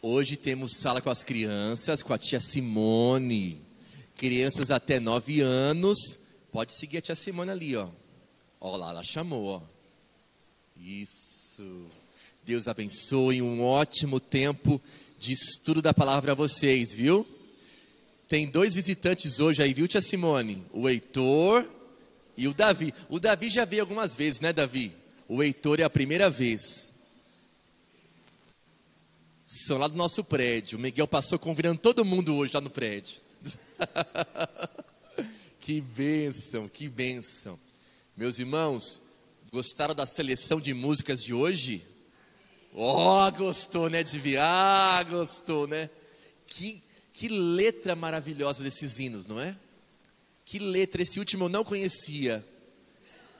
Hoje temos sala com as crianças, com a tia Simone. Crianças até 9 anos. Pode seguir a tia Simone ali, ó. Ó lá, ela chamou, ó. Isso. Deus abençoe um ótimo tempo de estudo da palavra para vocês, viu? Tem dois visitantes hoje aí, viu, tia Simone? O Heitor e o Davi. O Davi já veio algumas vezes, né, Davi? O Heitor é a primeira vez. São lá do nosso prédio. O Miguel passou convidando todo mundo hoje lá no prédio. que bênção, que bênção. Meus irmãos, gostaram da seleção de músicas de hoje? Oh, gostou, né, Divi? Ah, gostou, né? Que, que letra maravilhosa desses hinos, não é? Que letra, esse último eu não conhecia.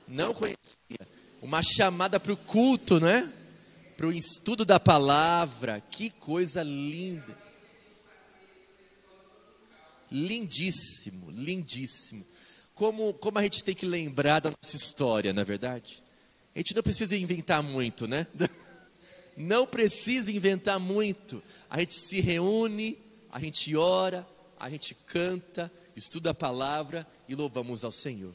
Não conhecia. Uma chamada para o culto, não é? Para o estudo da palavra. Que coisa linda. Lindíssimo, lindíssimo. Como, como a gente tem que lembrar da nossa história, na é verdade? A gente não precisa inventar muito, né? Não precisa inventar muito. A gente se reúne, a gente ora, a gente canta, estuda a palavra e louvamos ao Senhor.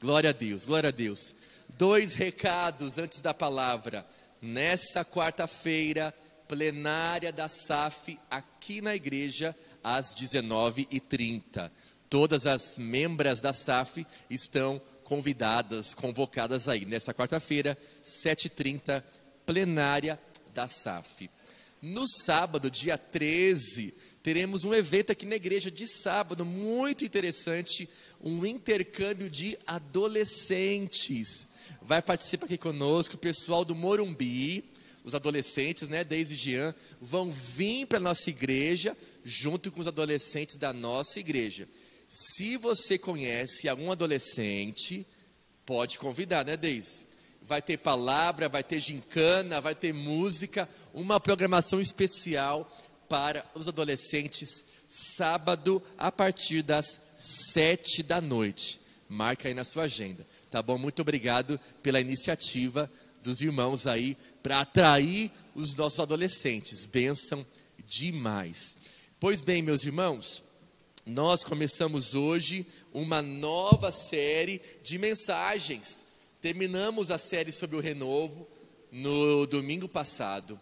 Glória a Deus, glória a Deus. Dois recados antes da palavra. Nessa quarta-feira, plenária da SAF aqui na igreja, às 19h30. Todas as membras da SAF estão convidadas, convocadas aí. Nessa quarta-feira, 7h30, plenária da SAF. No sábado, dia 13, teremos um evento aqui na igreja de sábado, muito interessante, um intercâmbio de adolescentes. Vai participar aqui conosco o pessoal do Morumbi, os adolescentes, né, Deise e Jean, vão vir para a nossa igreja, junto com os adolescentes da nossa igreja. Se você conhece algum adolescente, pode convidar, né, Deise? vai ter palavra, vai ter gincana, vai ter música, uma programação especial para os adolescentes, sábado, a partir das sete da noite. Marca aí na sua agenda, tá bom? Muito obrigado pela iniciativa dos irmãos aí para atrair os nossos adolescentes. Benção demais. Pois bem, meus irmãos, nós começamos hoje uma nova série de mensagens Terminamos a série sobre o renovo no domingo passado.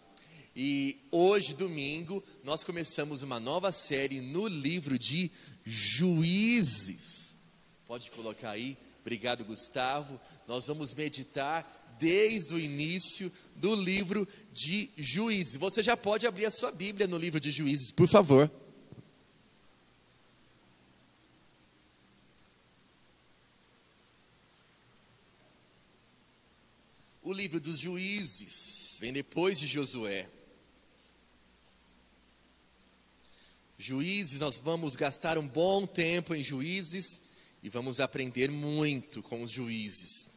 E hoje, domingo, nós começamos uma nova série no livro de Juízes. Pode colocar aí. Obrigado, Gustavo. Nós vamos meditar desde o início do livro de Juízes. Você já pode abrir a sua Bíblia no livro de Juízes, por favor. O livro dos juízes vem depois de Josué. Juízes, nós vamos gastar um bom tempo em juízes e vamos aprender muito com os juízes.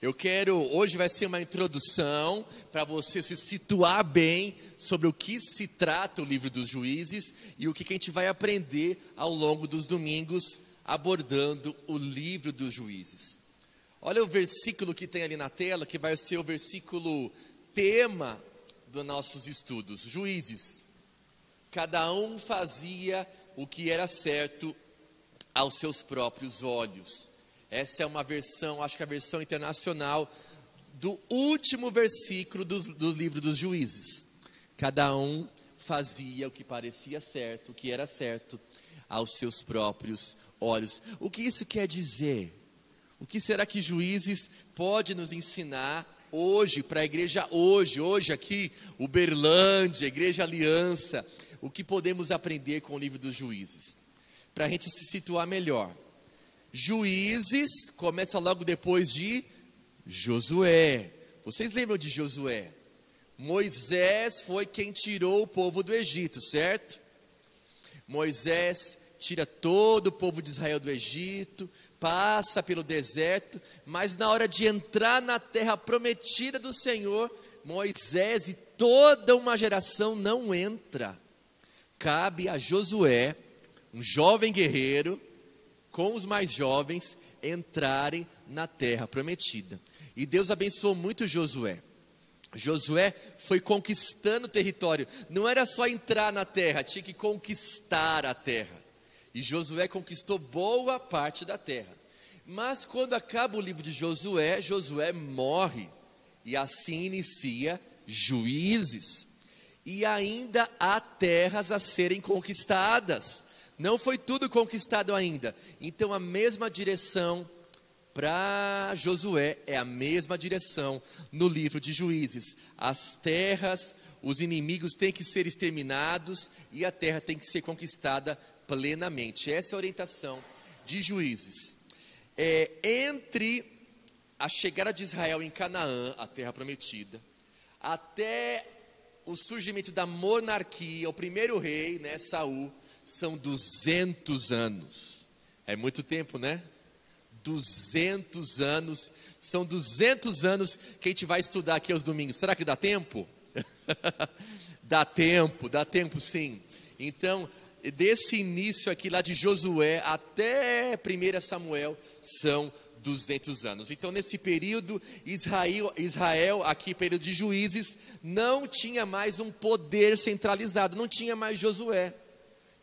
Eu quero, hoje vai ser uma introdução para você se situar bem sobre o que se trata o livro dos juízes e o que, a gente vai aprender ao longo dos domingos abordando o livro dos juízes. Olha o versículo que tem ali na tela, que vai ser o versículo tema dos nossos estudos. Juízes. Cada um fazia o que era certo aos seus próprios olhos. Essa é uma versão, acho que é a versão internacional do último versículo do, do livro dos juízes. Cada um fazia o que parecia certo, o que era certo aos seus próprios olhos. O que isso quer dizer? O que será que Juízes pode nos ensinar hoje, para a igreja hoje, hoje aqui, Uberlândia, Igreja Aliança, o que podemos aprender com o livro dos Juízes? Para a gente se situar melhor. Juízes começa logo depois de Josué. Vocês lembram de Josué? Moisés foi quem tirou o povo do Egito, certo? Moisés tira todo o povo de Israel do Egito, passa pelo deserto, mas na hora de entrar na terra prometida do Senhor, Moisés e toda uma geração não entra. Cabe a Josué, um jovem guerreiro, com os mais jovens, entrarem na terra prometida. E Deus abençoou muito Josué. Josué foi conquistando o território. Não era só entrar na terra, tinha que conquistar a terra. E Josué conquistou boa parte da terra. Mas quando acaba o livro de Josué, Josué morre. E assim inicia Juízes. E ainda há terras a serem conquistadas. Não foi tudo conquistado ainda. Então a mesma direção para Josué é a mesma direção no livro de Juízes. As terras, os inimigos têm que ser exterminados e a terra tem que ser conquistada plenamente. Essa é a orientação de Juízes. É, entre a chegada de Israel em Canaã, a terra prometida, até o surgimento da monarquia, o primeiro rei, né, Saul, são 200 anos. É muito tempo, né? 200 anos. São 200 anos que a gente vai estudar aqui aos domingos. Será que dá tempo? dá tempo, dá tempo sim. Então, desse início aqui lá de Josué até 1 Samuel são 200 anos. Então, nesse período, Israel, Israel, aqui período de juízes, não tinha mais um poder centralizado, não tinha mais Josué.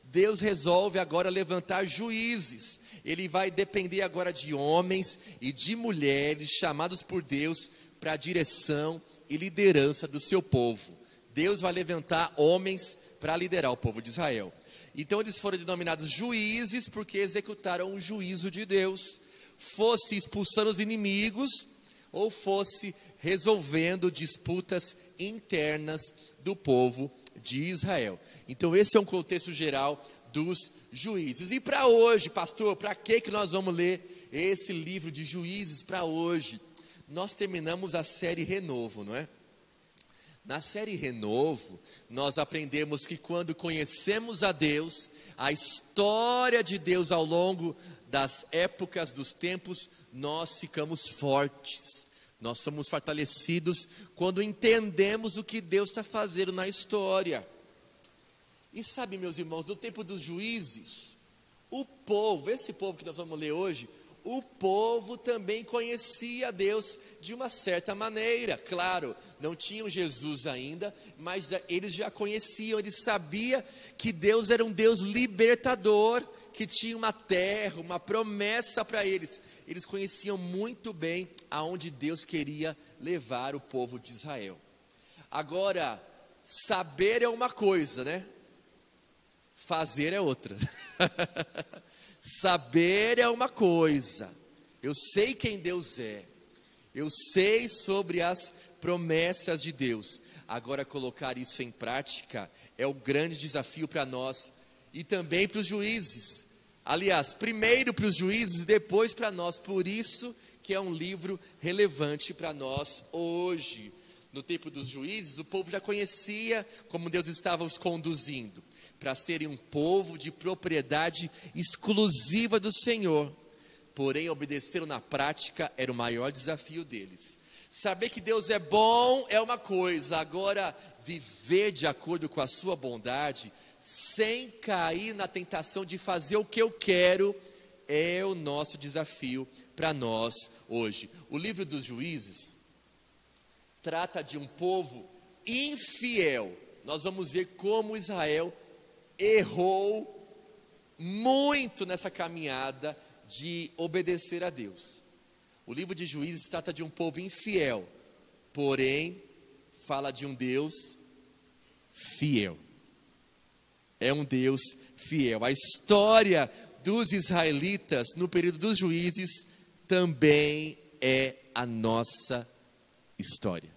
Deus resolve agora levantar juízes ele vai depender agora de homens e de mulheres chamados por Deus para a direção e liderança do seu povo. Deus vai levantar homens para liderar o povo de Israel. Então eles foram denominados juízes porque executaram o juízo de Deus, fosse expulsando os inimigos ou fosse resolvendo disputas internas do povo de Israel. Então esse é um contexto geral dos juízes. E para hoje, pastor, para que que nós vamos ler esse livro de juízes para hoje? Nós terminamos a série Renovo, não é? Na série Renovo, nós aprendemos que quando conhecemos a Deus, a história de Deus ao longo das épocas, dos tempos, nós ficamos fortes. Nós somos fortalecidos quando entendemos o que Deus está fazendo na história. E sabe, meus irmãos, no tempo dos juízes, o povo, esse povo que nós vamos ler hoje, o povo também conhecia Deus de uma certa maneira. Claro, não tinham Jesus ainda, mas eles já conheciam, eles sabiam que Deus era um Deus libertador, que tinha uma terra, uma promessa para eles. Eles conheciam muito bem aonde Deus queria levar o povo de Israel. Agora, saber é uma coisa, né? Fazer é outra. Saber é uma coisa. Eu sei quem Deus é. Eu sei sobre as promessas de Deus. Agora, colocar isso em prática é o grande desafio para nós e também para os juízes. Aliás, primeiro para os juízes, depois para nós. Por isso que é um livro relevante para nós hoje. No tempo dos juízes, o povo já conhecia como Deus estava os conduzindo para serem um povo de propriedade exclusiva do Senhor. Porém, obedecer na prática era o maior desafio deles. Saber que Deus é bom é uma coisa, agora viver de acordo com a sua bondade, sem cair na tentação de fazer o que eu quero, é o nosso desafio para nós hoje. O livro dos juízes trata de um povo infiel. Nós vamos ver como Israel errou muito nessa caminhada de obedecer a Deus. O livro de Juízes trata de um povo infiel, porém fala de um Deus fiel. É um Deus fiel. A história dos israelitas no período dos juízes também é a nossa história.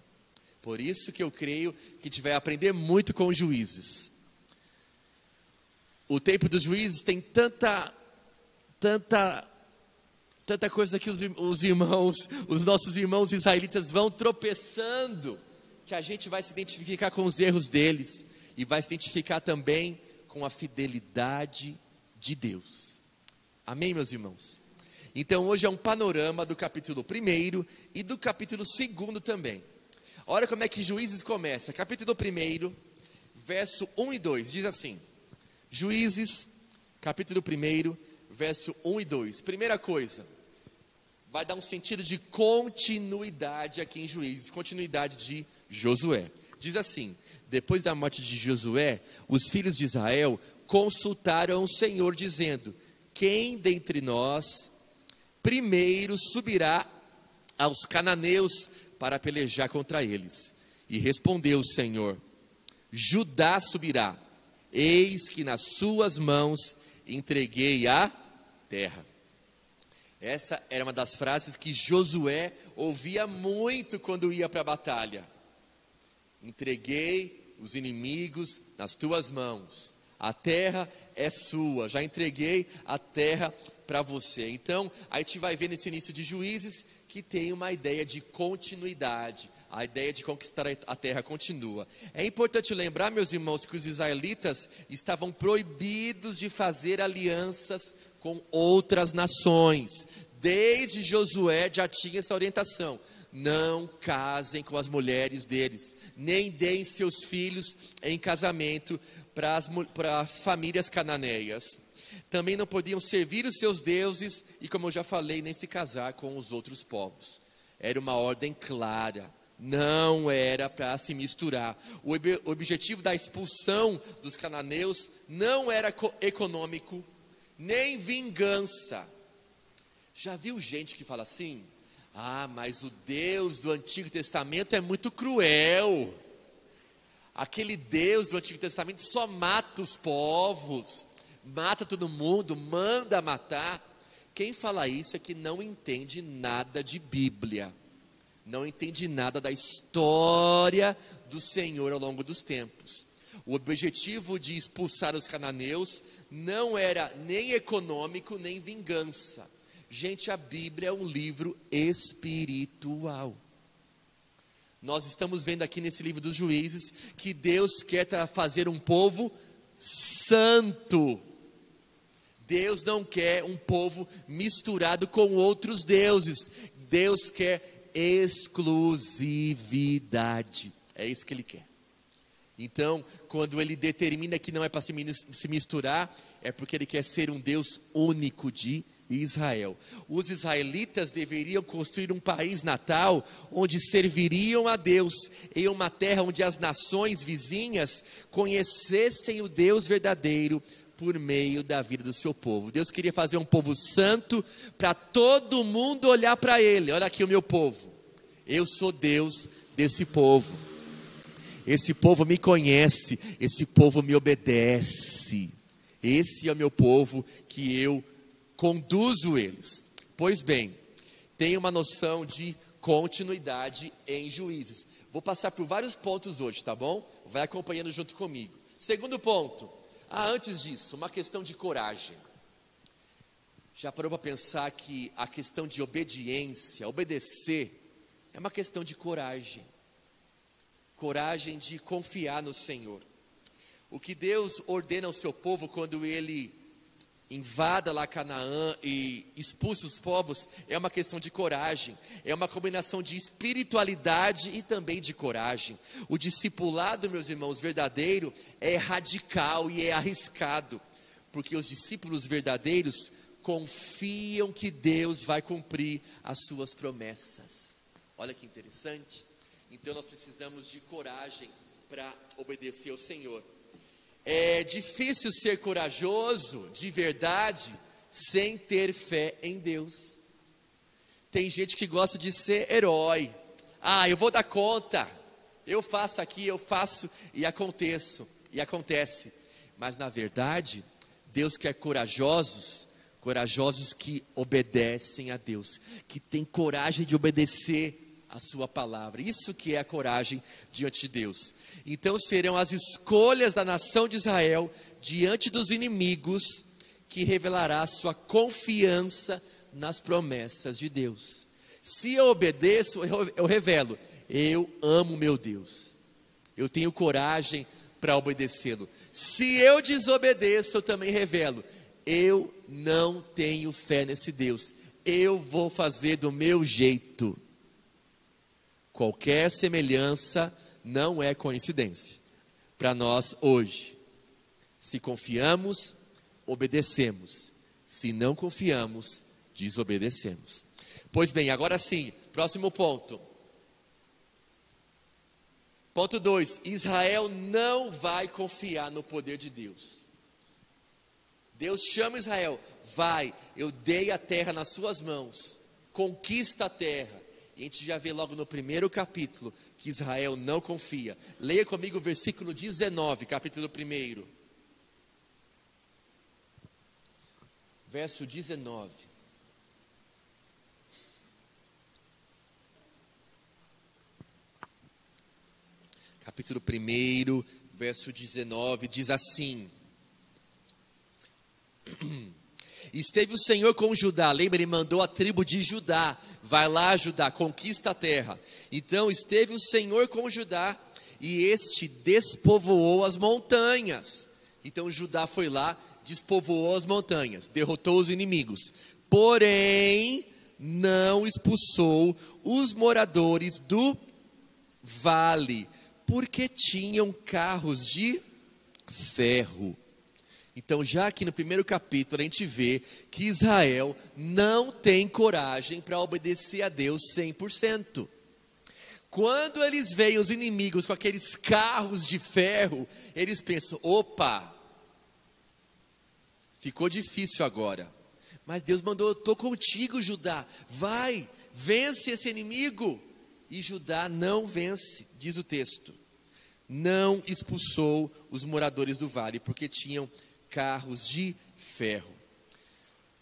Por isso que eu creio que a gente vai aprender muito com os juízes o tempo dos juízes tem tanta, tanta, tanta coisa que os, os irmãos, os nossos irmãos israelitas vão tropeçando, que a gente vai se identificar com os erros deles e vai se identificar também com a fidelidade de Deus. Amém, meus irmãos? Então hoje é um panorama do capítulo 1 e do capítulo 2 também. Olha como é que Juízes começa. Capítulo 1, verso 1 e 2, diz assim: Juízes, capítulo 1, verso 1 e 2. Primeira coisa, vai dar um sentido de continuidade aqui em Juízes, continuidade de Josué. Diz assim: depois da morte de Josué, os filhos de Israel consultaram o Senhor, dizendo: Quem dentre nós primeiro subirá aos cananeus para pelejar contra eles? E respondeu o Senhor: Judá subirá, eis que nas suas mãos entreguei a terra. Essa era uma das frases que Josué ouvia muito quando ia para a batalha. Entreguei os inimigos nas tuas mãos. A terra é sua. Já entreguei a terra para você. Então, a gente vai ver nesse início de Juízes que tem uma ideia de continuidade. A ideia de conquistar a terra continua. É importante lembrar, meus irmãos, que os israelitas estavam proibidos de fazer alianças com outras nações. Desde Josué já tinha essa orientação. Não casem com as mulheres deles, nem deem seus filhos em casamento para as, para as famílias cananeias. Também não podiam servir os seus deuses e, como eu já falei, nem se casar com os outros povos. Era uma ordem clara não era para se misturar. O objetivo da expulsão dos cananeus não era econômico, nem vingança. Já viu gente que fala assim? Ah, mas o Deus do Antigo Testamento é muito cruel. Aquele Deus do Antigo Testamento só mata os povos, mata todo mundo, manda matar. Quem fala isso é que não entende nada de Bíblia, não entende nada da história do Senhor ao longo dos tempos. O objetivo de expulsar os cananeus não era nem econômico nem vingança. Gente, a Bíblia é um livro espiritual. Nós estamos vendo aqui nesse livro dos juízes que Deus quer fazer um povo santo. Deus não quer um povo misturado com outros deuses. Deus quer exclusividade. É isso que Ele quer. Então, quando ele determina que não é para se misturar, é porque ele quer ser um Deus único de Israel. Os israelitas deveriam construir um país natal onde serviriam a Deus, em uma terra onde as nações vizinhas conhecessem o Deus verdadeiro por meio da vida do seu povo. Deus queria fazer um povo santo para todo mundo olhar para ele. Olha aqui o meu povo. Eu sou Deus desse povo. Esse povo me conhece, esse povo me obedece. Esse é o meu povo que eu conduzo eles. Pois bem, tem uma noção de continuidade em juízes. Vou passar por vários pontos hoje, tá bom? Vai acompanhando junto comigo. Segundo ponto. Ah, antes disso, uma questão de coragem. Já parou para pensar que a questão de obediência, obedecer, é uma questão de coragem coragem de confiar no Senhor. O que Deus ordena ao seu povo quando ele invada lá Canaã e expulsa os povos é uma questão de coragem, é uma combinação de espiritualidade e também de coragem. O discipulado, meus irmãos, verdadeiro é radical e é arriscado, porque os discípulos verdadeiros confiam que Deus vai cumprir as suas promessas. Olha que interessante. Então nós precisamos de coragem para obedecer ao Senhor. É difícil ser corajoso de verdade sem ter fé em Deus. Tem gente que gosta de ser herói. Ah, eu vou dar conta. Eu faço aqui, eu faço e aconteço e acontece. Mas na verdade, Deus quer corajosos, corajosos que obedecem a Deus, que têm coragem de obedecer a sua palavra. Isso que é a coragem diante de Deus. Então serão as escolhas da nação de Israel diante dos inimigos que revelará sua confiança nas promessas de Deus. Se eu obedeço, eu revelo, eu amo meu Deus. Eu tenho coragem para obedecê-lo. Se eu desobedeço, eu também revelo, eu não tenho fé nesse Deus. Eu vou fazer do meu jeito. Qualquer semelhança não é coincidência para nós hoje. Se confiamos, obedecemos. Se não confiamos, desobedecemos. Pois bem, agora sim, próximo ponto. Ponto 2: Israel não vai confiar no poder de Deus. Deus chama Israel, vai, eu dei a terra nas suas mãos, conquista a terra. A gente já vê logo no primeiro capítulo que Israel não confia. Leia comigo o versículo 19, capítulo 1. Verso 19. Capítulo 1, verso 19, diz assim: Esteve o Senhor com Judá, lembra, ele mandou a tribo de Judá, vai lá Judá, conquista a terra. Então esteve o Senhor com Judá, e este despovoou as montanhas. Então Judá foi lá, despovoou as montanhas, derrotou os inimigos. Porém, não expulsou os moradores do vale, porque tinham carros de ferro então, já aqui no primeiro capítulo, a gente vê que Israel não tem coragem para obedecer a Deus 100%. Quando eles veem os inimigos com aqueles carros de ferro, eles pensam: opa, ficou difícil agora. Mas Deus mandou: eu estou contigo, Judá, vai, vence esse inimigo. E Judá não vence, diz o texto. Não expulsou os moradores do vale, porque tinham carros de ferro.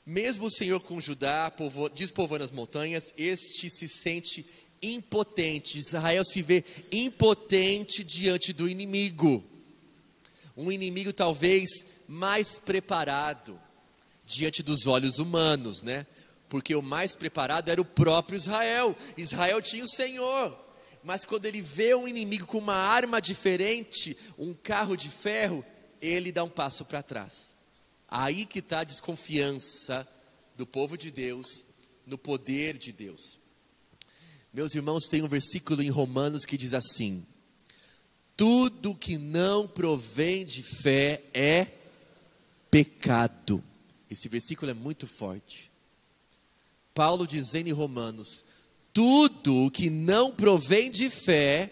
Mesmo o Senhor com Judá, despovando as montanhas, este se sente impotente. Israel se vê impotente diante do inimigo. Um inimigo talvez mais preparado diante dos olhos humanos, né? Porque o mais preparado era o próprio Israel. Israel tinha o Senhor. Mas quando ele vê um inimigo com uma arma diferente, um carro de ferro, ele dá um passo para trás. Aí que está a desconfiança do povo de Deus no poder de Deus. Meus irmãos, tem um versículo em Romanos que diz assim: Tudo que não provém de fé é pecado. Esse versículo é muito forte. Paulo dizendo em Romanos: Tudo que não provém de fé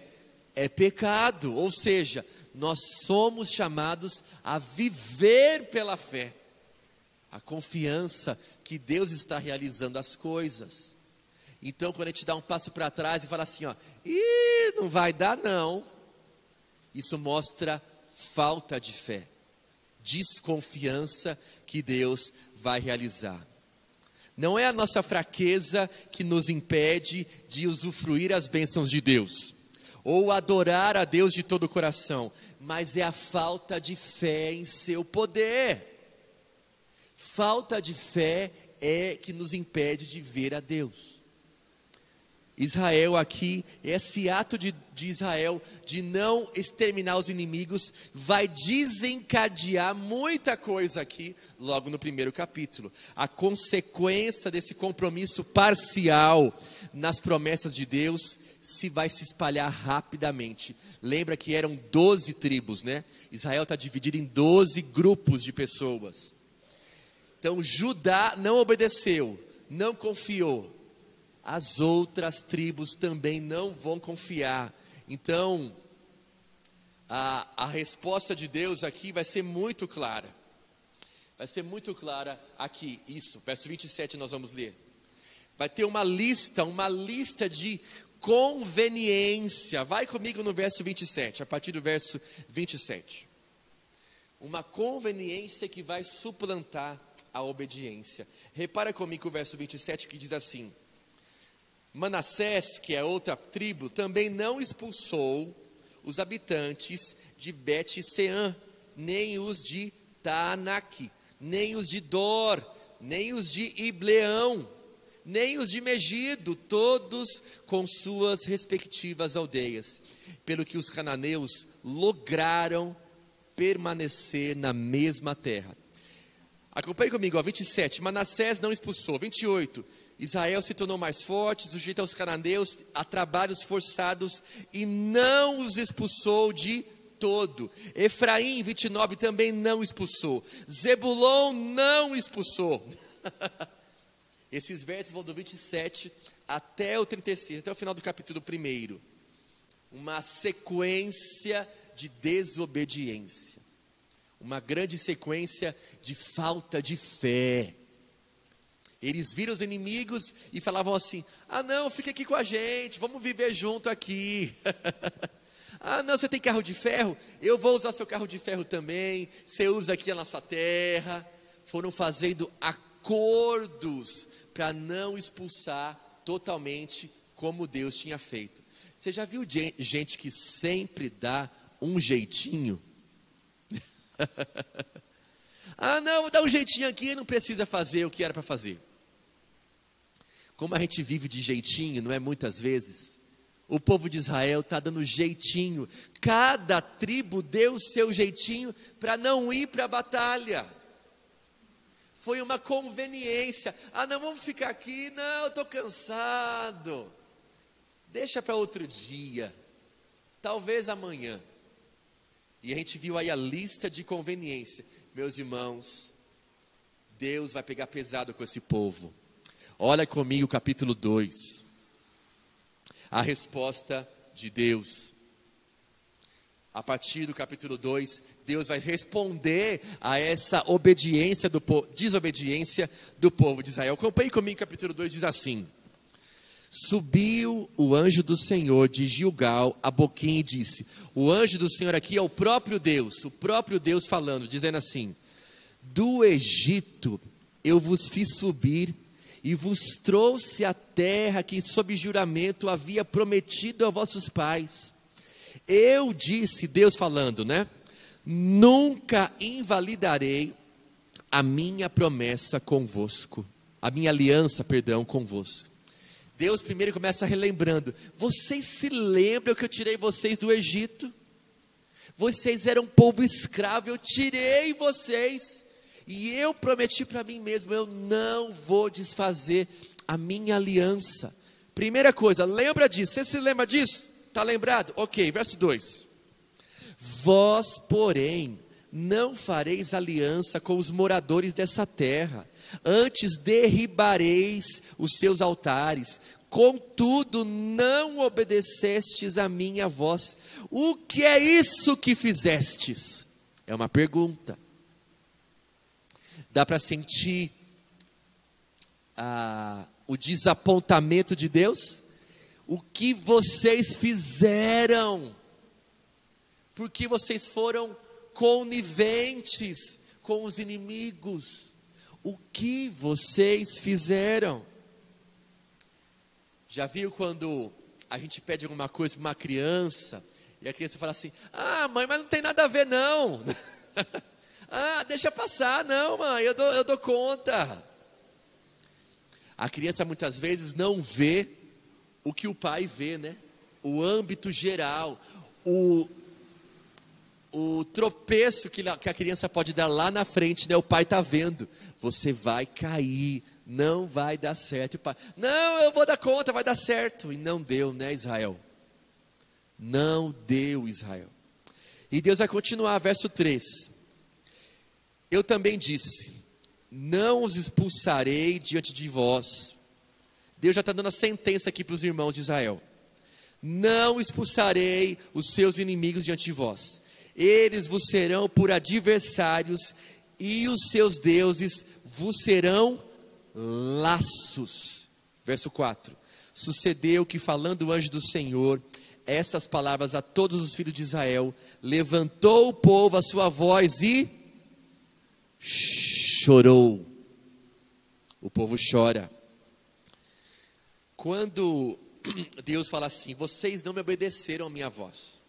é pecado. Ou seja, nós somos chamados a viver pela fé, a confiança que Deus está realizando as coisas. Então, quando a gente dá um passo para trás e fala assim, ó, Ih, não vai dar não, isso mostra falta de fé, desconfiança que Deus vai realizar. Não é a nossa fraqueza que nos impede de usufruir as bênçãos de Deus, ou adorar a Deus de todo o coração, mas é a falta de fé em seu poder. Falta de fé é que nos impede de ver a Deus. Israel aqui, esse ato de, de, Israel de não exterminar os inimigos, vai desencadear muita coisa aqui, logo no primeiro capítulo. A consequência desse compromisso parcial nas promessas de Deus se vai se espalhar rapidamente. Lembra que eram 12 tribos, né? Israel está dividido em 12 grupos de pessoas. Então Judá não obedeceu, não confiou. As outras tribos também não vão confiar. Então, a, a resposta de Deus aqui vai ser muito clara. Vai ser muito clara aqui, isso, verso 27 nós vamos ler. Vai ter uma lista, uma lista de conveniência. Vai comigo no verso 27, a partir do verso 27. Uma conveniência que vai suplantar a obediência. Repara comigo o verso 27 que diz assim: Manassés, que é outra tribo, também não expulsou os habitantes de Bet-Sean, nem os de Tanak, nem os de Dor, nem os de Ibleão, nem os de Megido, todos com suas respectivas aldeias, pelo que os cananeus lograram permanecer na mesma terra. Acompanhe comigo, ó, 27. Manassés não expulsou. 28. Israel se tornou mais forte, sujeito aos cananeus, a trabalhos forçados, e não os expulsou de todo. Efraim, 29, também não expulsou. Zebulon não expulsou. Esses versos vão do 27 até o 36, até o final do capítulo 1. uma sequência de desobediência, uma grande sequência de falta de fé. Eles viram os inimigos e falavam assim: Ah, não, fica aqui com a gente, vamos viver junto aqui. ah, não, você tem carro de ferro? Eu vou usar seu carro de ferro também. Você usa aqui a nossa terra. Foram fazendo acordos para não expulsar totalmente como Deus tinha feito. Você já viu gente que sempre dá um jeitinho? ah, não, dar um jeitinho aqui, não precisa fazer o que era para fazer. Como a gente vive de jeitinho, não é muitas vezes? O povo de Israel está dando jeitinho. Cada tribo deu o seu jeitinho para não ir para a batalha. Foi uma conveniência. Ah, não, vamos ficar aqui. Não, estou cansado. Deixa para outro dia. Talvez amanhã. E a gente viu aí a lista de conveniência. Meus irmãos, Deus vai pegar pesado com esse povo. Olha comigo capítulo 2. A resposta de Deus. A partir do capítulo 2, Deus vai responder a essa obediência do desobediência do povo de Israel. Acompanhe comigo capítulo 2 diz assim: Subiu o anjo do Senhor de Gilgal a Boquim e disse: O anjo do Senhor aqui é o próprio Deus, o próprio Deus falando, dizendo assim: Do Egito eu vos fiz subir e vos trouxe a terra que, sob juramento, havia prometido a vossos pais. Eu disse, Deus falando, né? Nunca invalidarei a minha promessa convosco, a minha aliança, perdão, convosco. Deus primeiro começa relembrando: vocês se lembram que eu tirei vocês do Egito? Vocês eram um povo escravo, eu tirei vocês. E eu prometi para mim mesmo: eu não vou desfazer a minha aliança. Primeira coisa, lembra disso. Você se lembra disso? Está lembrado? Ok, verso 2. Vós, porém, não fareis aliança com os moradores dessa terra, antes derribareis os seus altares, contudo não obedecestes a minha voz. O que é isso que fizestes? É uma pergunta dá para sentir ah, o desapontamento de Deus? O que vocês fizeram? Porque vocês foram coniventes com os inimigos. O que vocês fizeram? Já viu quando a gente pede alguma coisa para uma criança e a criança fala assim: Ah, mãe, mas não tem nada a ver, não. Ah, deixa passar, não, mãe, eu dou, eu dou conta. A criança muitas vezes não vê o que o pai vê, né? O âmbito geral, o, o tropeço que, que a criança pode dar lá na frente, né? O pai está vendo. Você vai cair, não vai dar certo. O pai, não, eu vou dar conta, vai dar certo. E não deu, né, Israel? Não deu, Israel. E Deus vai continuar, verso 3. Eu também disse: Não os expulsarei diante de vós. Deus já está dando a sentença aqui para os irmãos de Israel. Não expulsarei os seus inimigos diante de vós. Eles vos serão por adversários, e os seus deuses vos serão laços. Verso 4: Sucedeu que, falando o anjo do Senhor, essas palavras a todos os filhos de Israel, levantou o povo a sua voz e chorou. O povo chora. Quando Deus fala assim: Vocês não me obedeceram a minha voz.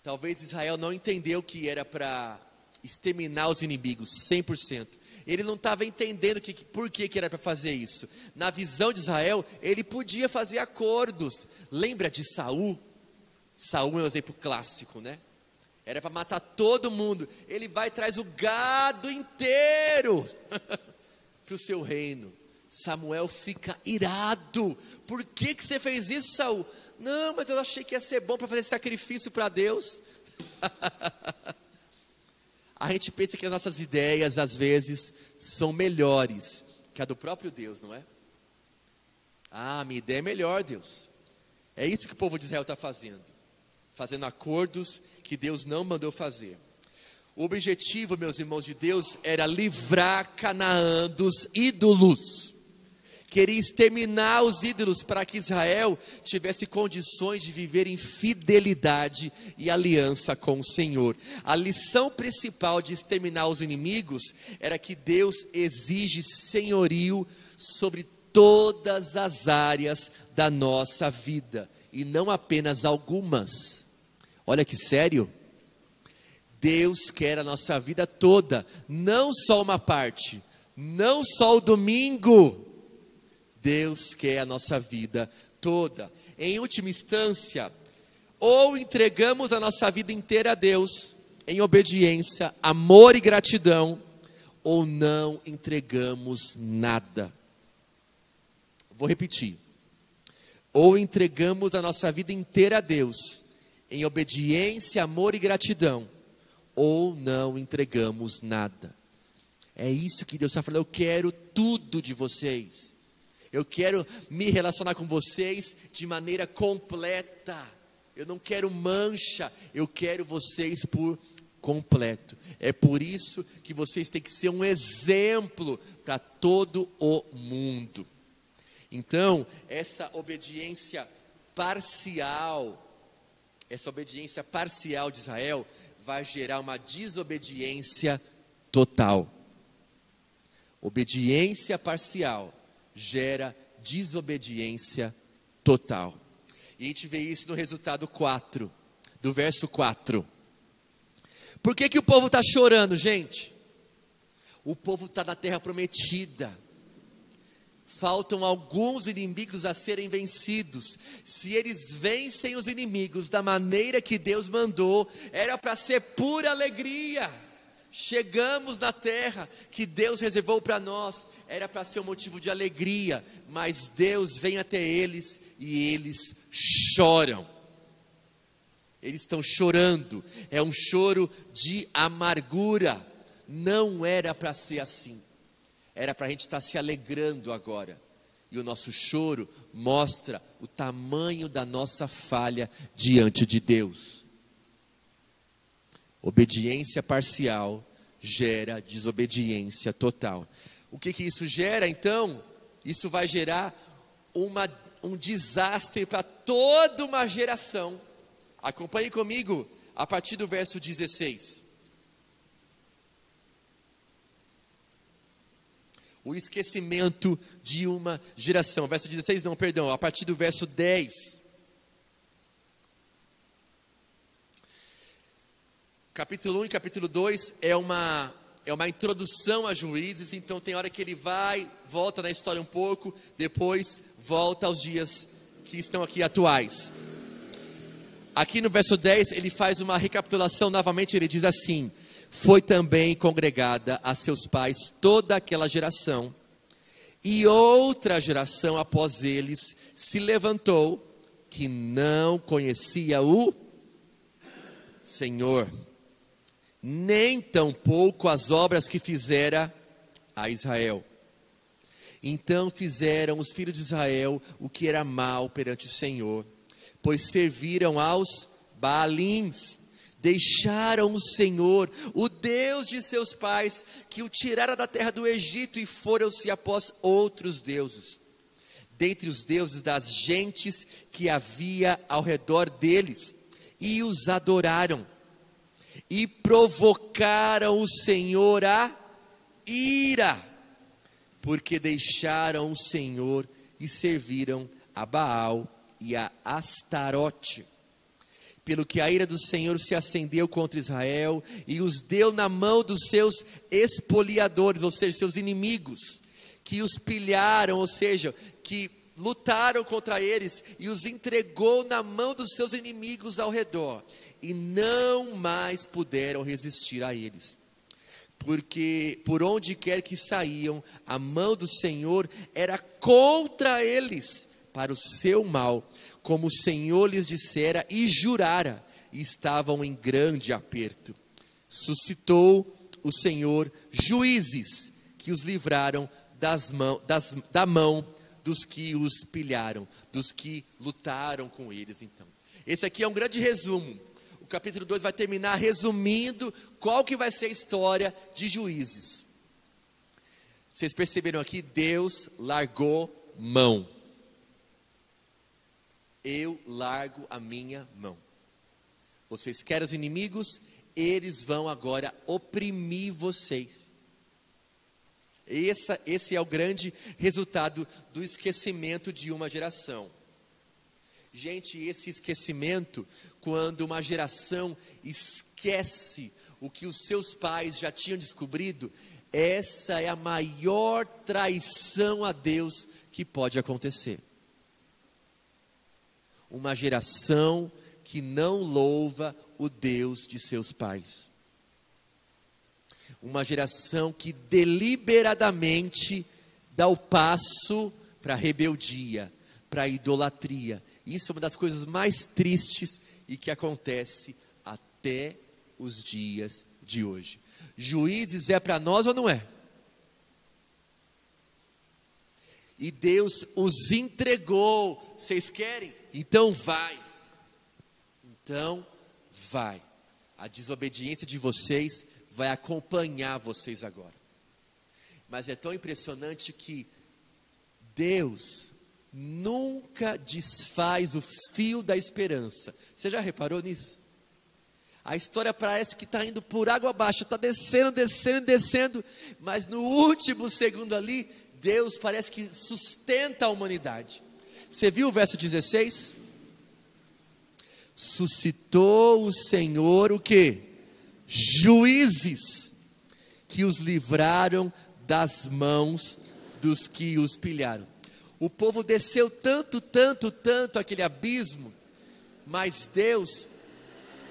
Talvez Israel não entendeu que era para exterminar os inimigos 100%. Ele não estava entendendo que, por que, que era para fazer isso. Na visão de Israel, ele podia fazer acordos. Lembra de Saul? Saul é um exemplo clássico, né? Era para matar todo mundo. Ele vai e traz o gado inteiro para o seu reino. Samuel fica irado. Por que, que você fez isso, Saul? Não, mas eu achei que ia ser bom para fazer sacrifício para Deus. a gente pensa que as nossas ideias, às vezes, são melhores que a do próprio Deus, não é? Ah, minha ideia é melhor, Deus. É isso que o povo de Israel está fazendo. Fazendo acordos que Deus não mandou fazer. O objetivo, meus irmãos de Deus, era livrar Canaã dos ídolos. Queria exterminar os ídolos para que Israel tivesse condições de viver em fidelidade e aliança com o Senhor. A lição principal de exterminar os inimigos era que Deus exige senhorio sobre todas as áreas da nossa vida e não apenas algumas. Olha que sério. Deus quer a nossa vida toda, não só uma parte, não só o domingo. Deus quer a nossa vida toda. Em última instância, ou entregamos a nossa vida inteira a Deus em obediência, amor e gratidão, ou não entregamos nada. Vou repetir. Ou entregamos a nossa vida inteira a Deus em obediência, amor e gratidão, ou não entregamos nada. É isso que Deus está falando. Eu quero tudo de vocês. Eu quero me relacionar com vocês de maneira completa. Eu não quero mancha. Eu quero vocês por completo. É por isso que vocês têm que ser um exemplo para todo o mundo. Então, essa obediência parcial, essa obediência parcial de Israel vai gerar uma desobediência total. Obediência parcial gera desobediência total. E a gente vê isso no resultado 4, do verso 4. Por que, que o povo está chorando, gente? O povo está na terra prometida faltam alguns inimigos a serem vencidos. Se eles vencem os inimigos da maneira que Deus mandou, era para ser pura alegria. Chegamos na terra que Deus reservou para nós, era para ser um motivo de alegria, mas Deus vem até eles e eles choram. Eles estão chorando, é um choro de amargura. Não era para ser assim. Era para a gente estar tá se alegrando agora. E o nosso choro mostra o tamanho da nossa falha diante de Deus. Obediência parcial gera desobediência total. O que, que isso gera então? Isso vai gerar uma, um desastre para toda uma geração. Acompanhe comigo a partir do verso 16. o esquecimento de uma geração. Verso 16, não, perdão, a partir do verso 10. Capítulo 1 e capítulo 2 é uma, é uma introdução a juízes, então tem hora que ele vai, volta na história um pouco, depois volta aos dias que estão aqui atuais. Aqui no verso 10 ele faz uma recapitulação novamente, ele diz assim: foi também congregada a seus pais toda aquela geração. E outra geração após eles se levantou, que não conhecia o Senhor, nem tampouco as obras que fizera a Israel. Então fizeram os filhos de Israel o que era mal perante o Senhor, pois serviram aos Baalins deixaram o Senhor, o Deus de seus pais, que o tirara da terra do Egito e foram-se após outros deuses, dentre os deuses das gentes que havia ao redor deles, e os adoraram, e provocaram o Senhor a ira, porque deixaram o Senhor e serviram a Baal e a Astarote. Pelo que a ira do Senhor se acendeu contra Israel e os deu na mão dos seus espoliadores, ou seja, seus inimigos, que os pilharam, ou seja, que lutaram contra eles e os entregou na mão dos seus inimigos ao redor, e não mais puderam resistir a eles. Porque por onde quer que saíam, a mão do Senhor era contra eles, para o seu mal como o Senhor lhes dissera e jurara, e estavam em grande aperto. Suscitou o Senhor juízes que os livraram das mão, das, da mão dos que os pilharam, dos que lutaram com eles, então. Esse aqui é um grande resumo. O capítulo 2 vai terminar resumindo qual que vai ser a história de Juízes. Vocês perceberam aqui? Deus largou mão. Eu largo a minha mão. Vocês querem os inimigos? Eles vão agora oprimir vocês. Essa, esse é o grande resultado do esquecimento de uma geração. Gente, esse esquecimento, quando uma geração esquece o que os seus pais já tinham descobrido, essa é a maior traição a Deus que pode acontecer. Uma geração que não louva o Deus de seus pais uma geração que deliberadamente dá o passo para a rebeldia, para a idolatria. Isso é uma das coisas mais tristes e que acontece até os dias de hoje. Juízes é para nós ou não é? E Deus os entregou. Vocês querem? Então vai. Então vai. A desobediência de vocês vai acompanhar vocês agora. Mas é tão impressionante que Deus nunca desfaz o fio da esperança. Você já reparou nisso? A história parece que está indo por água abaixo, está descendo, descendo, descendo, mas no último segundo ali, Deus parece que sustenta a humanidade. Você viu o verso 16? Suscitou o Senhor o que? juízes que os livraram das mãos dos que os pilharam. O povo desceu tanto, tanto, tanto aquele abismo, mas Deus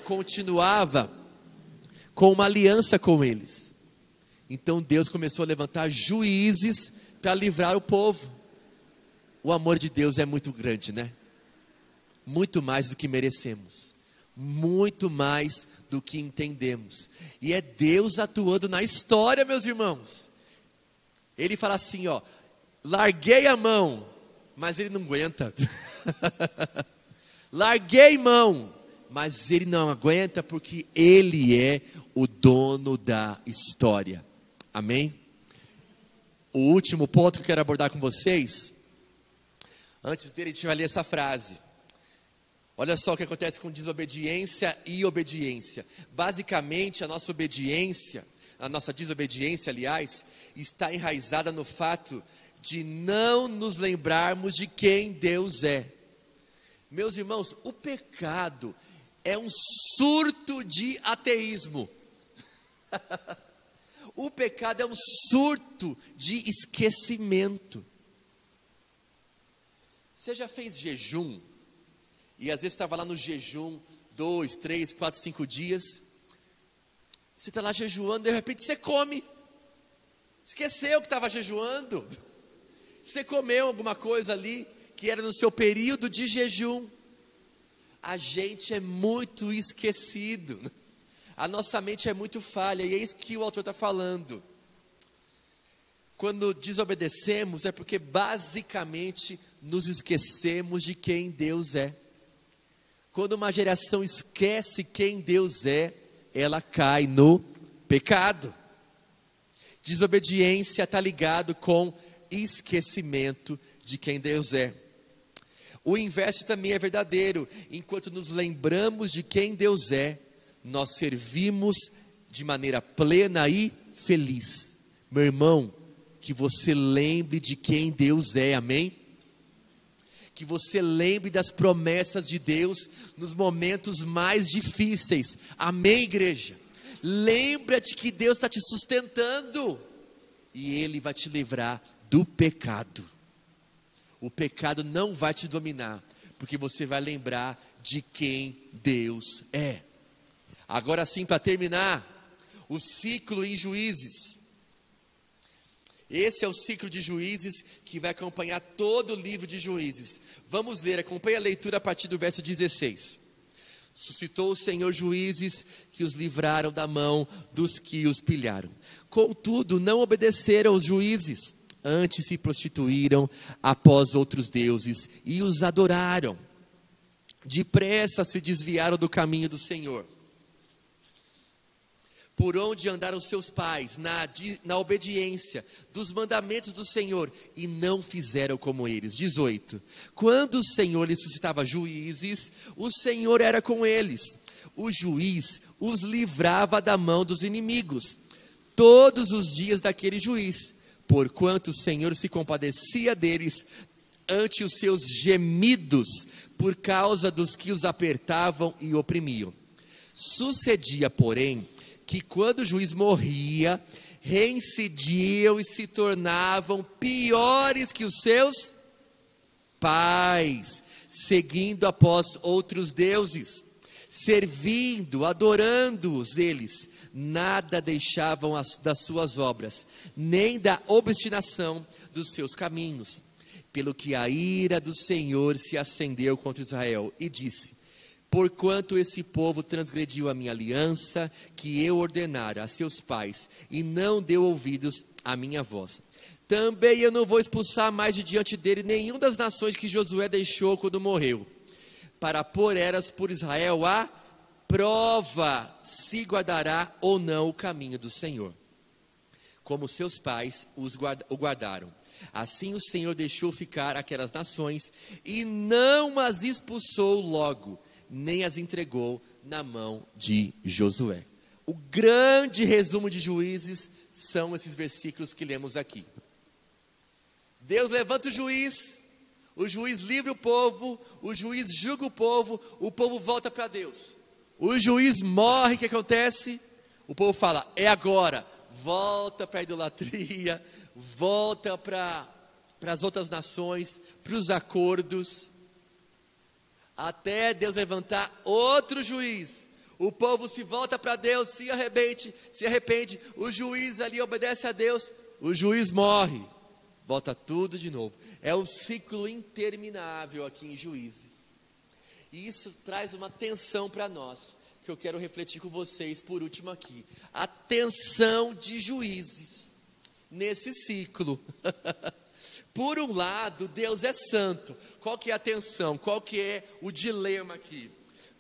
continuava com uma aliança com eles. Então Deus começou a levantar juízes para livrar o povo. O amor de Deus é muito grande, né? Muito mais do que merecemos. Muito mais do que entendemos. E é Deus atuando na história, meus irmãos. Ele fala assim, ó, larguei a mão, mas ele não aguenta. larguei mão, mas ele não aguenta porque ele é o dono da história. Amém? O último ponto que eu quero abordar com vocês, antes dele, a gente vai ler essa frase. Olha só o que acontece com desobediência e obediência. Basicamente, a nossa obediência, a nossa desobediência, aliás, está enraizada no fato de não nos lembrarmos de quem Deus é. Meus irmãos, o pecado é um surto de ateísmo. o pecado é um surto de esquecimento. Você já fez jejum? E às vezes estava lá no jejum, dois, três, quatro, cinco dias. Você está lá jejuando, de repente você come. Esqueceu que estava jejuando. Você comeu alguma coisa ali que era no seu período de jejum. A gente é muito esquecido. A nossa mente é muito falha, e é isso que o autor está falando. Quando desobedecemos, é porque basicamente nos esquecemos de quem Deus é. Quando uma geração esquece quem Deus é, ela cai no pecado. Desobediência está ligado com esquecimento de quem Deus é. O inverso também é verdadeiro. Enquanto nos lembramos de quem Deus é, nós servimos de maneira plena e feliz. Meu irmão, que você lembre de quem Deus é, amém? que você lembre das promessas de Deus nos momentos mais difíceis. Amém, igreja? Lembra-te que Deus está te sustentando e Ele vai te livrar do pecado. O pecado não vai te dominar, porque você vai lembrar de quem Deus é. Agora sim, para terminar, o ciclo em juízes. Esse é o ciclo de juízes que vai acompanhar todo o livro de juízes. Vamos ler, acompanhe a leitura a partir do verso 16. Suscitou o Senhor juízes que os livraram da mão dos que os pilharam. Contudo, não obedeceram os juízes, antes se prostituíram após outros deuses e os adoraram. Depressa se desviaram do caminho do Senhor. Por onde andaram seus pais, na, na obediência dos mandamentos do Senhor, e não fizeram como eles. 18. Quando o Senhor lhes suscitava juízes, o Senhor era com eles. O juiz os livrava da mão dos inimigos, todos os dias daquele juiz, porquanto o Senhor se compadecia deles ante os seus gemidos por causa dos que os apertavam e oprimiam. Sucedia, porém, que quando o juiz morria, reincidiam e se tornavam piores que os seus pais, seguindo após outros deuses, servindo, adorando-os eles, nada deixavam as, das suas obras, nem da obstinação dos seus caminhos pelo que a ira do Senhor se acendeu contra Israel e disse: Porquanto esse povo transgrediu a minha aliança, que eu ordenara a seus pais, e não deu ouvidos à minha voz. Também eu não vou expulsar mais de diante dele nenhum das nações que Josué deixou quando morreu, para pôr eras por Israel a prova se guardará ou não o caminho do Senhor, como seus pais os o guardaram. Assim o Senhor deixou ficar aquelas nações e não as expulsou logo, nem as entregou na mão de Josué. O grande resumo de juízes são esses versículos que lemos aqui. Deus levanta o juiz, o juiz livra o povo, o juiz julga o povo, o povo volta para Deus. O juiz morre, o que acontece? O povo fala: é agora, volta para a idolatria, volta para as outras nações, para os acordos, até Deus levantar outro juiz. O povo se volta para Deus, se se arrepende, o juiz ali obedece a Deus, o juiz morre, volta tudo de novo. É um ciclo interminável aqui em Juízes. E isso traz uma tensão para nós, que eu quero refletir com vocês por último aqui. A tensão de Juízes nesse ciclo. Por um lado, Deus é santo. Qual que é a tensão? Qual que é o dilema aqui?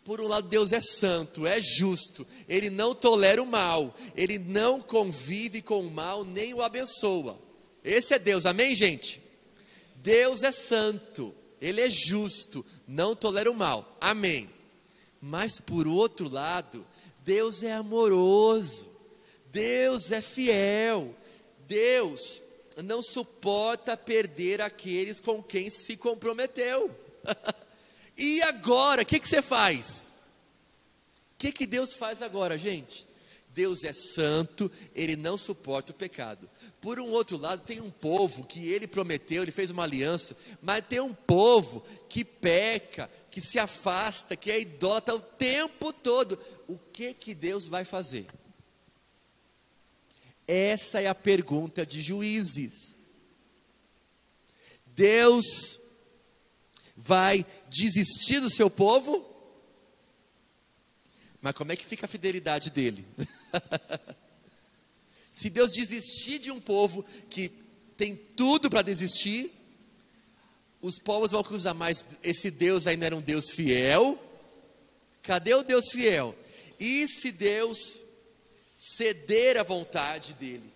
Por um lado, Deus é santo, é justo, ele não tolera o mal, ele não convive com o mal nem o abençoa. Esse é Deus, amém, gente? Deus é santo, ele é justo, não tolera o mal, amém. Mas por outro lado, Deus é amoroso, Deus é fiel, Deus não suporta perder aqueles com quem se comprometeu. e agora, o que, que você faz? O que, que Deus faz agora, gente? Deus é santo, ele não suporta o pecado. Por um outro lado, tem um povo que ele prometeu, ele fez uma aliança, mas tem um povo que peca, que se afasta, que é idólatra o tempo todo. O que que Deus vai fazer? Essa é a pergunta de juízes. Deus vai desistir do seu povo? Mas como é que fica a fidelidade dele? Se Deus desistir de um povo que tem tudo para desistir, os povos vão cruzar, mas esse Deus ainda era um Deus fiel. Cadê o Deus fiel? E se Deus ceder à vontade dele.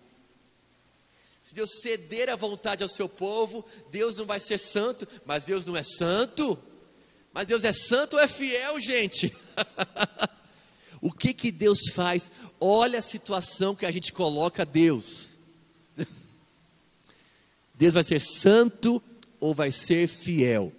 Se Deus ceder à vontade ao seu povo, Deus não vai ser santo, mas Deus não é santo. Mas Deus é santo ou é fiel, gente? o que que Deus faz? Olha a situação que a gente coloca Deus. Deus vai ser santo ou vai ser fiel?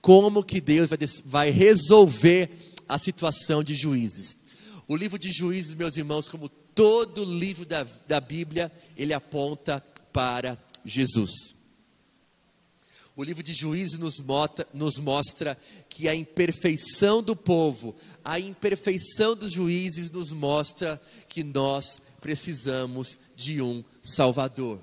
Como que Deus vai, resolver a situação de juízes? O livro de Juízes, meus irmãos, como todo livro da, da Bíblia, ele aponta para Jesus. O livro de Juízes nos nos mostra que a imperfeição do povo, a imperfeição dos juízes nos mostra que nós precisamos de um Salvador.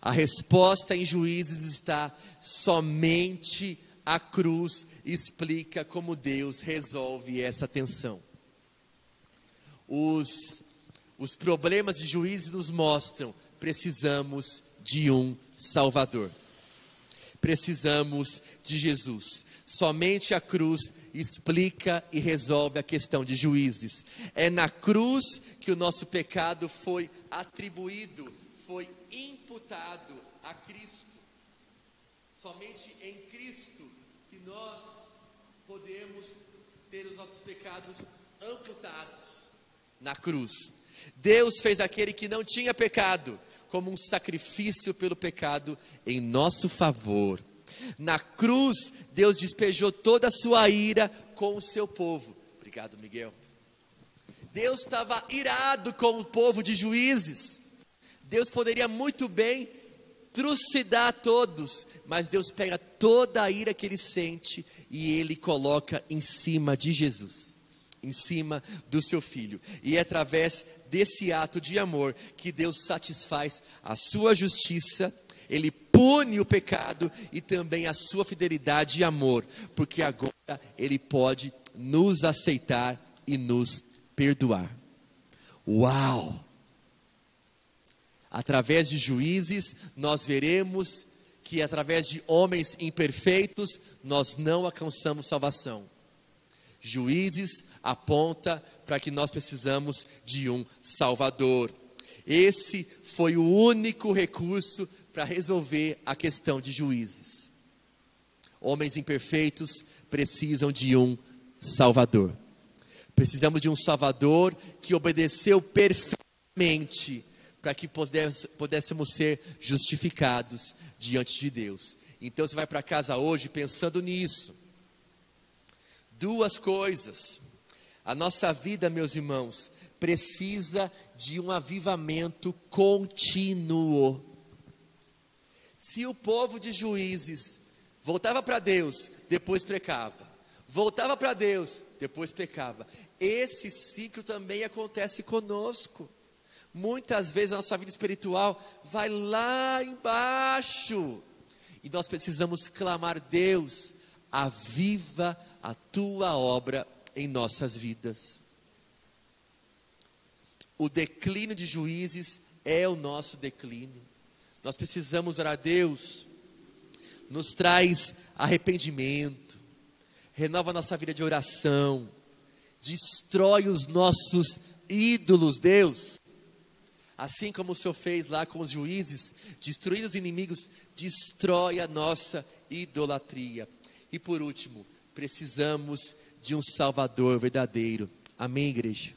A resposta em Juízes está somente a cruz explica como Deus resolve essa tensão os, os problemas de juízes nos mostram, precisamos de um Salvador. Precisamos de Jesus. Somente a cruz explica e resolve a questão de juízes. É na cruz que o nosso pecado foi atribuído, foi imputado a Cristo. Somente em Cristo que nós podemos ter os nossos pecados amputados na cruz. Deus fez aquele que não tinha pecado como um sacrifício pelo pecado em nosso favor. Na cruz, Deus despejou toda a sua ira com o seu povo. Obrigado, Miguel. Deus estava irado com o povo de juízes. Deus poderia muito bem trucidar todos, mas Deus pega toda a ira que ele sente e ele coloca em cima de Jesus, em cima do seu filho. E é através desse ato de amor que Deus satisfaz a sua justiça, ele pune o pecado e também a sua fidelidade e amor, porque agora ele pode nos aceitar e nos perdoar. Uau! Através de juízes, nós veremos que através de homens imperfeitos, nós não alcançamos salvação. Juízes aponta para que nós precisamos de um Salvador. Esse foi o único recurso para resolver a questão de juízes. Homens imperfeitos precisam de um Salvador. Precisamos de um Salvador que obedeceu perfeitamente para que pudéssemos ser justificados diante de Deus. Então você vai para casa hoje pensando nisso. Duas coisas. A nossa vida, meus irmãos, precisa de um avivamento contínuo. Se o povo de juízes voltava para Deus, depois pecava, voltava para Deus, depois pecava, esse ciclo também acontece conosco. Muitas vezes a nossa vida espiritual vai lá embaixo. E nós precisamos clamar: Deus, aviva a tua obra em nossas vidas. O declínio de juízes é o nosso declínio. Nós precisamos orar a Deus, nos traz arrependimento, renova nossa vida de oração, destrói os nossos ídolos, Deus. Assim como o Senhor fez lá com os juízes, destruindo os inimigos, destrói a nossa idolatria. E por último, precisamos de um Salvador verdadeiro. Amém, igreja?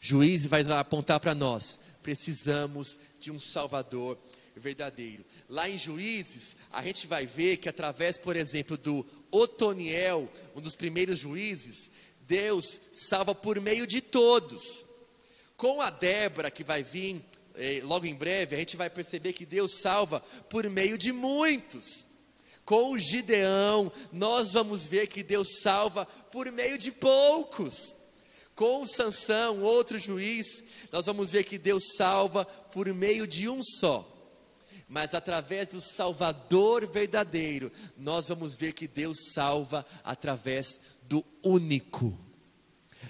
Juiz vai apontar para nós. Precisamos de um Salvador verdadeiro. Lá em Juízes, a gente vai ver que através, por exemplo, do Otoniel, um dos primeiros juízes, Deus salva por meio de todos. Com a Débora, que vai vir eh, logo em breve, a gente vai perceber que Deus salva por meio de muitos. Com o Gideão, nós vamos ver que Deus salva por meio de poucos. Com Sansão, outro juiz, nós vamos ver que Deus salva por meio de um só. Mas através do Salvador verdadeiro, nós vamos ver que Deus salva através do único,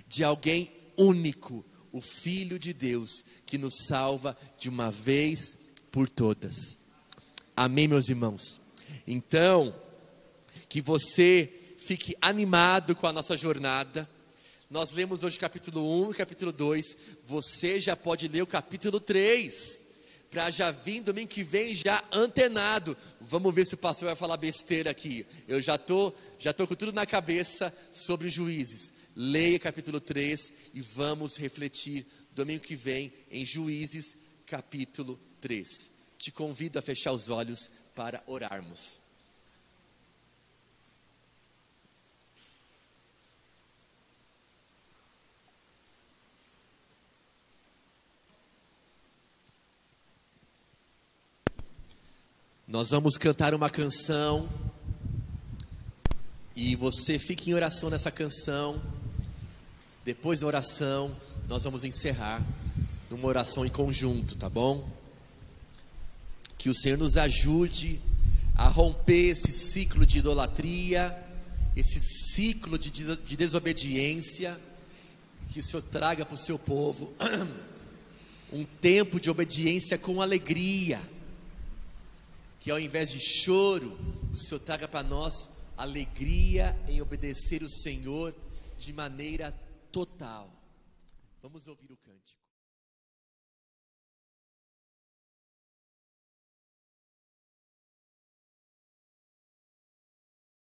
de alguém único, o Filho de Deus, que nos salva de uma vez por todas. Amém, meus irmãos? Então, que você fique animado com a nossa jornada. Nós lemos hoje capítulo 1 e capítulo 2. Você já pode ler o capítulo 3. Para já vir domingo que vem já antenado. Vamos ver se o pastor vai falar besteira aqui. Eu já tô, já tô com tudo na cabeça sobre juízes. Leia capítulo 3 e vamos refletir domingo que vem em Juízes capítulo 3. Te convido a fechar os olhos para orarmos. Nós vamos cantar uma canção e você fique em oração nessa canção. Depois da oração, nós vamos encerrar numa oração em conjunto, tá bom? Que o Senhor nos ajude a romper esse ciclo de idolatria, esse ciclo de, de desobediência, que o Senhor traga para o seu povo um tempo de obediência com alegria. Que ao invés de choro, o Senhor traga para nós alegria em obedecer o Senhor de maneira total. Vamos ouvir o.